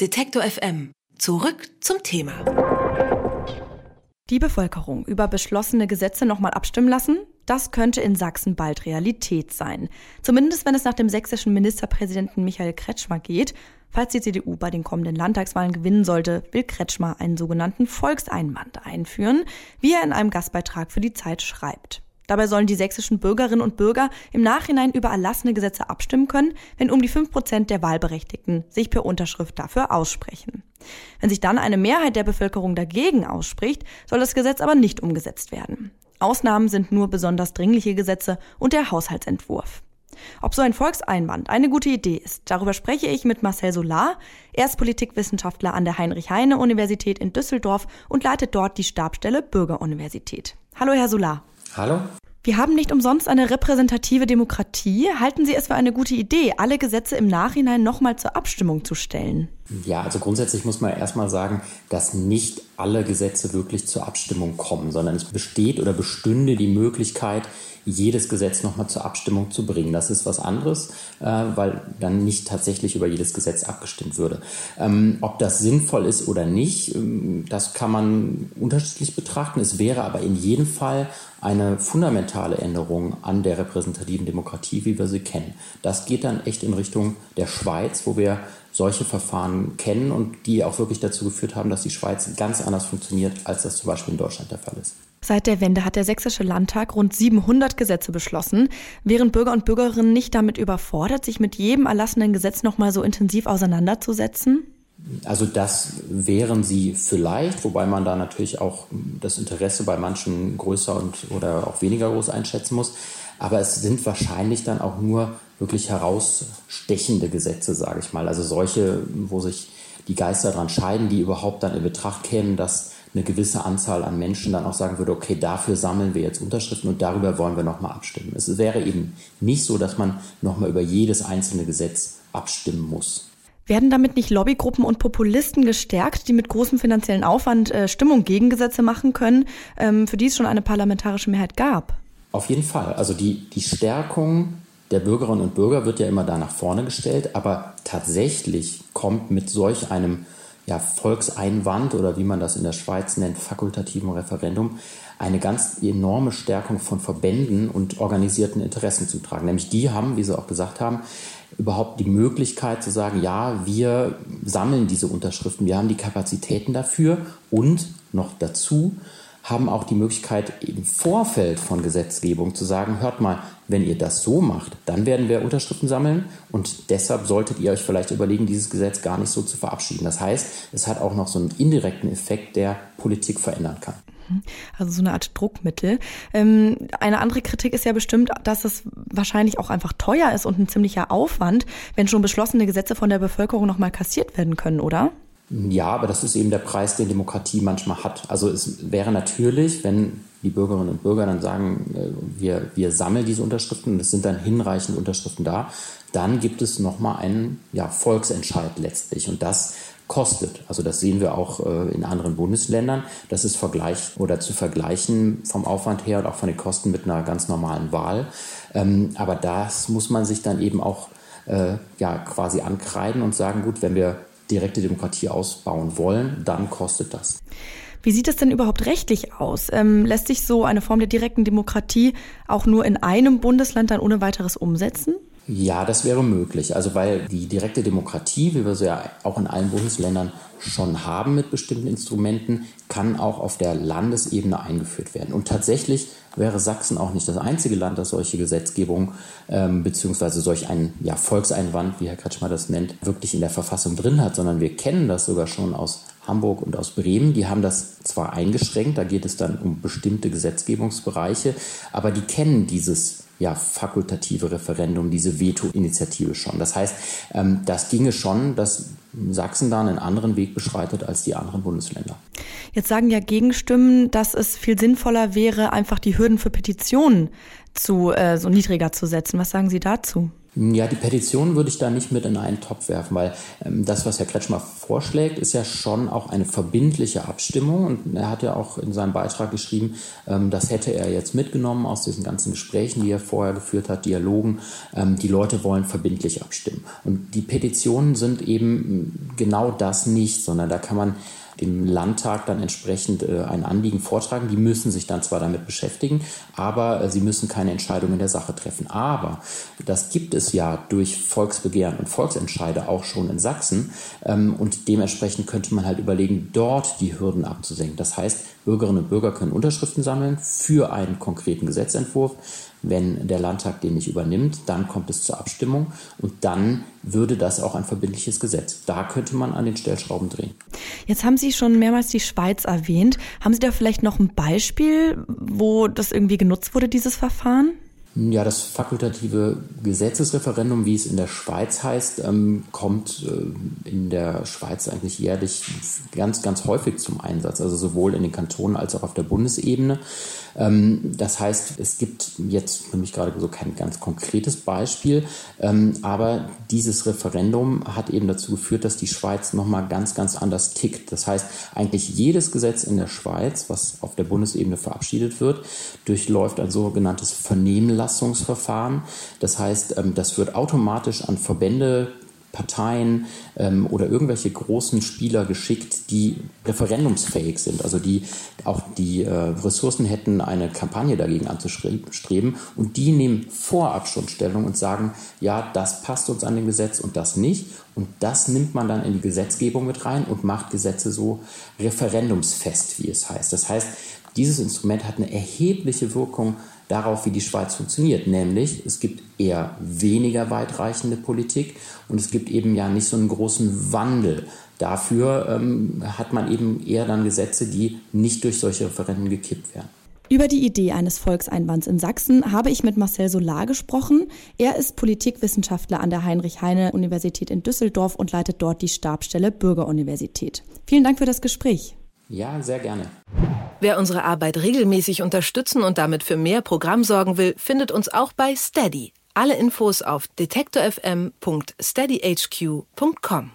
Detektor FM. Zurück zum Thema. Die Bevölkerung über beschlossene Gesetze nochmal abstimmen lassen? Das könnte in Sachsen bald Realität sein. Zumindest wenn es nach dem sächsischen Ministerpräsidenten Michael Kretschmer geht. Falls die CDU bei den kommenden Landtagswahlen gewinnen sollte, will Kretschmer einen sogenannten Volkseinwand einführen, wie er in einem Gastbeitrag für die Zeit schreibt. Dabei sollen die sächsischen Bürgerinnen und Bürger im Nachhinein über erlassene Gesetze abstimmen können, wenn um die fünf Prozent der Wahlberechtigten sich per Unterschrift dafür aussprechen. Wenn sich dann eine Mehrheit der Bevölkerung dagegen ausspricht, soll das Gesetz aber nicht umgesetzt werden. Ausnahmen sind nur besonders dringliche Gesetze und der Haushaltsentwurf. Ob so ein Volkseinwand eine gute Idee ist, darüber spreche ich mit Marcel Solar. Er ist Politikwissenschaftler an der Heinrich-Heine-Universität in Düsseldorf und leitet dort die Stabstelle Bürgeruniversität. Hallo, Herr Solar. Hallo. Wir haben nicht umsonst eine repräsentative Demokratie. Halten Sie es für eine gute Idee, alle Gesetze im Nachhinein nochmal zur Abstimmung zu stellen? Ja, also grundsätzlich muss man erstmal sagen, dass nicht alle Gesetze wirklich zur Abstimmung kommen, sondern es besteht oder bestünde die Möglichkeit, jedes Gesetz nochmal zur Abstimmung zu bringen. Das ist was anderes, äh, weil dann nicht tatsächlich über jedes Gesetz abgestimmt würde. Ähm, ob das sinnvoll ist oder nicht, ähm, das kann man unterschiedlich betrachten. Es wäre aber in jedem Fall eine fundamentale Änderung an der repräsentativen Demokratie, wie wir sie kennen. Das geht dann echt in Richtung der Schweiz, wo wir solche Verfahren kennen und die auch wirklich dazu geführt haben, dass die Schweiz ganz anders funktioniert, als das zum Beispiel in Deutschland der Fall ist. Seit der Wende hat der Sächsische Landtag rund 700 Gesetze beschlossen. Wären Bürger und Bürgerinnen nicht damit überfordert, sich mit jedem erlassenen Gesetz nochmal so intensiv auseinanderzusetzen? Also das wären sie vielleicht, wobei man da natürlich auch das Interesse bei manchen größer und oder auch weniger groß einschätzen muss. Aber es sind wahrscheinlich dann auch nur wirklich herausstechende Gesetze, sage ich mal. Also solche, wo sich die Geister dran scheiden, die überhaupt dann in Betracht kämen, dass eine gewisse Anzahl an Menschen dann auch sagen würde, okay, dafür sammeln wir jetzt Unterschriften und darüber wollen wir nochmal abstimmen. Es wäre eben nicht so, dass man nochmal über jedes einzelne Gesetz abstimmen muss. Werden damit nicht Lobbygruppen und Populisten gestärkt, die mit großem finanziellen Aufwand äh, Stimmung gegen Gesetze machen können, ähm, für die es schon eine parlamentarische Mehrheit gab? Auf jeden Fall. Also die, die Stärkung der Bürgerinnen und Bürger wird ja immer da nach vorne gestellt, aber tatsächlich kommt mit solch einem ja, Volkseinwand oder wie man das in der Schweiz nennt, fakultativen Referendum, eine ganz enorme Stärkung von Verbänden und organisierten Interessen zu tragen. Nämlich die haben, wie Sie auch gesagt haben, überhaupt die Möglichkeit zu sagen, ja, wir sammeln diese Unterschriften, wir haben die Kapazitäten dafür und noch dazu haben auch die Möglichkeit, im Vorfeld von Gesetzgebung zu sagen, hört mal, wenn ihr das so macht, dann werden wir Unterschriften sammeln und deshalb solltet ihr euch vielleicht überlegen, dieses Gesetz gar nicht so zu verabschieden. Das heißt, es hat auch noch so einen indirekten Effekt, der Politik verändern kann. Mhm. Also so eine Art Druckmittel. Ähm, eine andere Kritik ist ja bestimmt, dass es wahrscheinlich auch einfach teuer ist und ein ziemlicher Aufwand, wenn schon beschlossene Gesetze von der Bevölkerung nochmal kassiert werden können, oder? Ja, aber das ist eben der Preis, den Demokratie manchmal hat. Also es wäre natürlich, wenn die Bürgerinnen und Bürger dann sagen, äh, wir, wir sammeln diese Unterschriften und es sind dann hinreichend Unterschriften da, dann gibt es nochmal einen ja, Volksentscheid letztlich. Und das kostet. Also das sehen wir auch äh, in anderen Bundesländern. Das ist vergleich oder zu vergleichen vom Aufwand her und auch von den Kosten mit einer ganz normalen Wahl. Ähm, aber das muss man sich dann eben auch äh, ja quasi ankreiden und sagen, gut, wenn wir direkte Demokratie ausbauen wollen, dann kostet das. Wie sieht es denn überhaupt rechtlich aus? Ähm, lässt sich so eine Form der direkten Demokratie auch nur in einem Bundesland dann ohne weiteres umsetzen? Ja, das wäre möglich. Also weil die direkte Demokratie, wie wir sie ja auch in allen Bundesländern schon haben mit bestimmten Instrumenten, kann auch auf der Landesebene eingeführt werden. Und tatsächlich wäre Sachsen auch nicht das einzige Land, das solche Gesetzgebung ähm, beziehungsweise solch einen ja, Volkseinwand, wie Herr Kretschmer das nennt, wirklich in der Verfassung drin hat, sondern wir kennen das sogar schon aus Hamburg und aus Bremen. Die haben das zwar eingeschränkt, da geht es dann um bestimmte Gesetzgebungsbereiche, aber die kennen dieses ja, fakultative Referendum, diese Veto-Initiative schon. Das heißt, ähm, das ginge schon, dass Sachsen da einen anderen Weg beschreitet als die anderen Bundesländer. Jetzt sagen ja Gegenstimmen, dass es viel sinnvoller wäre, einfach die Hürden für Petitionen zu äh, so niedriger zu setzen. Was sagen Sie dazu? Ja, die Petition würde ich da nicht mit in einen Topf werfen, weil ähm, das, was Herr Kretschmer vorschlägt, ist ja schon auch eine verbindliche Abstimmung. Und er hat ja auch in seinem Beitrag geschrieben, ähm, das hätte er jetzt mitgenommen aus diesen ganzen Gesprächen, die er vorher geführt hat, Dialogen. Ähm, die Leute wollen verbindlich abstimmen. Und die Petitionen sind eben genau das nicht, sondern da kann man dem Landtag dann entsprechend äh, ein Anliegen vortragen. Die müssen sich dann zwar damit beschäftigen, aber äh, sie müssen keine Entscheidung in der Sache treffen. Aber das gibt es ja durch Volksbegehren und Volksentscheide auch schon in Sachsen. Ähm, und dementsprechend könnte man halt überlegen, dort die Hürden abzusenken. Das heißt, Bürgerinnen und Bürger können Unterschriften sammeln für einen konkreten Gesetzentwurf. Wenn der Landtag den nicht übernimmt, dann kommt es zur Abstimmung und dann würde das auch ein verbindliches Gesetz. Da könnte man an den Stellschrauben drehen. Jetzt haben Sie schon mehrmals die Schweiz erwähnt. Haben Sie da vielleicht noch ein Beispiel, wo das irgendwie genutzt wurde, dieses Verfahren? Ja, das fakultative Gesetzesreferendum, wie es in der Schweiz heißt, ähm, kommt äh, in der Schweiz eigentlich jährlich ganz, ganz häufig zum Einsatz, also sowohl in den Kantonen als auch auf der Bundesebene. Ähm, das heißt, es gibt jetzt für mich gerade so kein ganz konkretes Beispiel, ähm, aber dieses Referendum hat eben dazu geführt, dass die Schweiz nochmal ganz, ganz anders tickt. Das heißt, eigentlich jedes Gesetz in der Schweiz, was auf der Bundesebene verabschiedet wird, durchläuft ein sogenanntes Vernehmen Zulassungsverfahren. Das heißt, ähm, das wird automatisch an Verbände, Parteien ähm, oder irgendwelche großen Spieler geschickt, die referendumsfähig sind, also die auch die äh, Ressourcen hätten, eine Kampagne dagegen anzustreben. Und die nehmen vorab schon Stellung und sagen, ja, das passt uns an dem Gesetz und das nicht. Und das nimmt man dann in die Gesetzgebung mit rein und macht Gesetze so referendumsfest, wie es heißt. Das heißt, dieses Instrument hat eine erhebliche Wirkung darauf, wie die Schweiz funktioniert. Nämlich, es gibt eher weniger weitreichende Politik und es gibt eben ja nicht so einen großen Wandel. Dafür ähm, hat man eben eher dann Gesetze, die nicht durch solche Referenden gekippt werden. Über die Idee eines Volkseinwands in Sachsen habe ich mit Marcel Solar gesprochen. Er ist Politikwissenschaftler an der Heinrich-Heine-Universität in Düsseldorf und leitet dort die Stabstelle Bürgeruniversität. Vielen Dank für das Gespräch. Ja, sehr gerne. Wer unsere Arbeit regelmäßig unterstützen und damit für mehr Programm sorgen will, findet uns auch bei Steady. Alle Infos auf detektorfm.steadyhq.com.